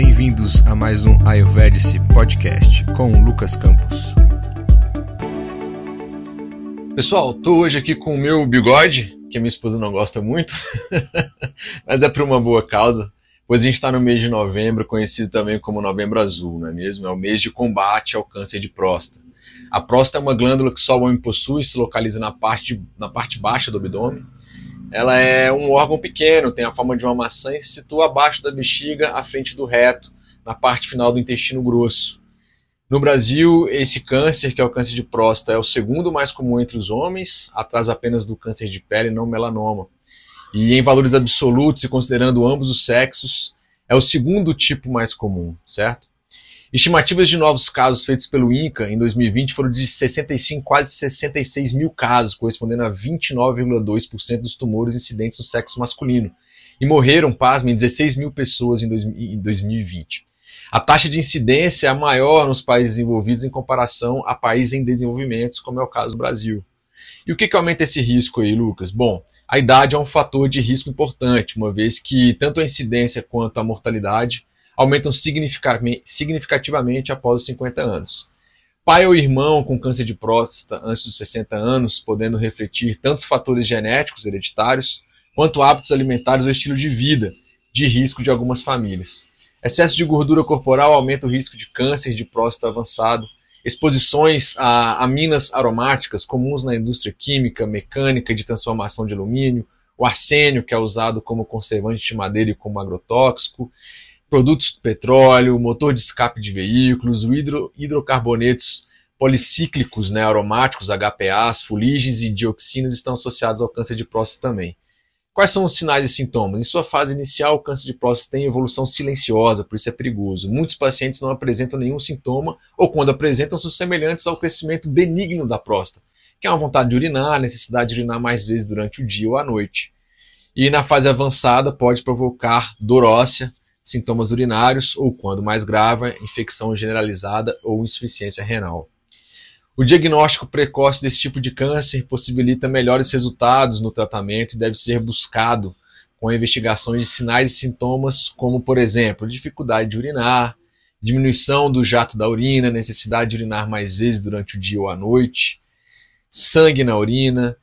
Bem-vindos a mais um Ayurvedic Podcast com Lucas Campos. Pessoal, tô hoje aqui com o meu bigode, que a minha esposa não gosta muito, mas é por uma boa causa, pois a gente está no mês de novembro, conhecido também como Novembro Azul, não é mesmo? É o mês de combate ao câncer de próstata. A próstata é uma glândula que só o homem possui, se localiza na parte, na parte baixa do abdômen ela é um órgão pequeno, tem a forma de uma maçã e se situa abaixo da bexiga, à frente do reto, na parte final do intestino grosso. No Brasil, esse câncer, que é o câncer de próstata, é o segundo mais comum entre os homens, atrás apenas do câncer de pele, não melanoma. E em valores absolutos, e considerando ambos os sexos, é o segundo tipo mais comum, certo? Estimativas de novos casos feitos pelo INCA em 2020 foram de 65, quase 66 mil casos, correspondendo a 29,2% dos tumores incidentes no sexo masculino. E morreram, pasmem, 16 mil pessoas em 2020. A taxa de incidência é maior nos países desenvolvidos em comparação a países em desenvolvimento, como é o caso do Brasil. E o que, que aumenta esse risco aí, Lucas? Bom, a idade é um fator de risco importante, uma vez que tanto a incidência quanto a mortalidade aumentam significativamente após os 50 anos. Pai ou irmão com câncer de próstata antes dos 60 anos, podendo refletir tanto fatores genéticos hereditários, quanto hábitos alimentares ou estilo de vida, de risco de algumas famílias. Excesso de gordura corporal aumenta o risco de câncer de próstata avançado. Exposições a aminas aromáticas comuns na indústria química, mecânica de transformação de alumínio, o arsênio, que é usado como conservante de madeira e como agrotóxico, produtos do petróleo, motor de escape de veículos, hidro, hidrocarbonetos policíclicos, né, aromáticos, HPAs, fuligens e dioxinas estão associados ao câncer de próstata também. Quais são os sinais e sintomas? Em sua fase inicial, o câncer de próstata tem evolução silenciosa, por isso é perigoso. Muitos pacientes não apresentam nenhum sintoma ou, quando apresentam, são semelhantes ao crescimento benigno da próstata, que é uma vontade de urinar, necessidade de urinar mais vezes durante o dia ou à noite. E na fase avançada pode provocar dor óssea, sintomas urinários ou, quando mais grave, infecção generalizada ou insuficiência renal. O diagnóstico precoce desse tipo de câncer possibilita melhores resultados no tratamento e deve ser buscado com a investigação de sinais e sintomas, como, por exemplo, dificuldade de urinar, diminuição do jato da urina, necessidade de urinar mais vezes durante o dia ou a noite, sangue na urina,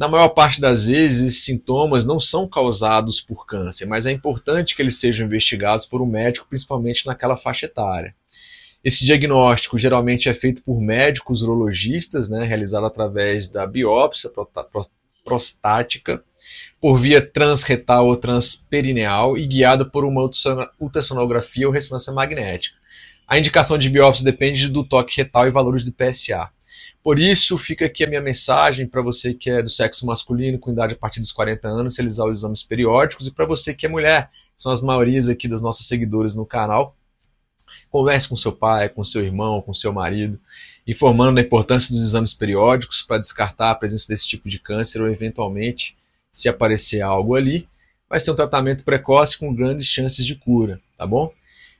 na maior parte das vezes, esses sintomas não são causados por câncer, mas é importante que eles sejam investigados por um médico, principalmente naquela faixa etária. Esse diagnóstico geralmente é feito por médicos urologistas, né, realizado através da biópsia prostática, por via transretal ou transperineal e guiado por uma ultrassonografia ou ressonância magnética. A indicação de biópsia depende do toque retal e valores do PSA. Por isso, fica aqui a minha mensagem para você que é do sexo masculino, com idade a partir dos 40 anos, realizar os exames periódicos, e para você que é mulher, que são as maiorias aqui das nossas seguidoras no canal, converse com seu pai, com seu irmão, com seu marido, informando da importância dos exames periódicos para descartar a presença desse tipo de câncer ou, eventualmente, se aparecer algo ali, vai ser um tratamento precoce com grandes chances de cura, tá bom?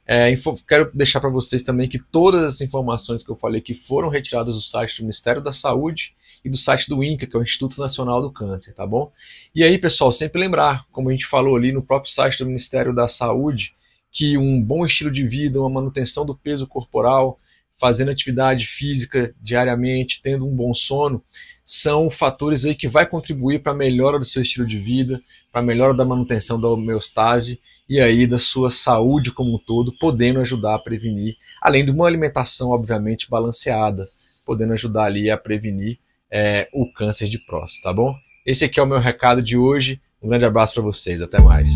É, quero deixar para vocês também que todas as informações que eu falei aqui foram retiradas do site do Ministério da Saúde e do site do INCA, que é o Instituto Nacional do Câncer, tá bom? E aí, pessoal, sempre lembrar, como a gente falou ali no próprio site do Ministério da Saúde, que um bom estilo de vida, uma manutenção do peso corporal, fazendo atividade física diariamente, tendo um bom sono, são fatores aí que vai contribuir para a melhora do seu estilo de vida, para a melhora da manutenção da homeostase e aí da sua saúde como um todo, podendo ajudar a prevenir, além de uma alimentação, obviamente, balanceada, podendo ajudar ali a prevenir é, o câncer de próstata, tá bom? Esse aqui é o meu recado de hoje. Um grande abraço para vocês, até mais.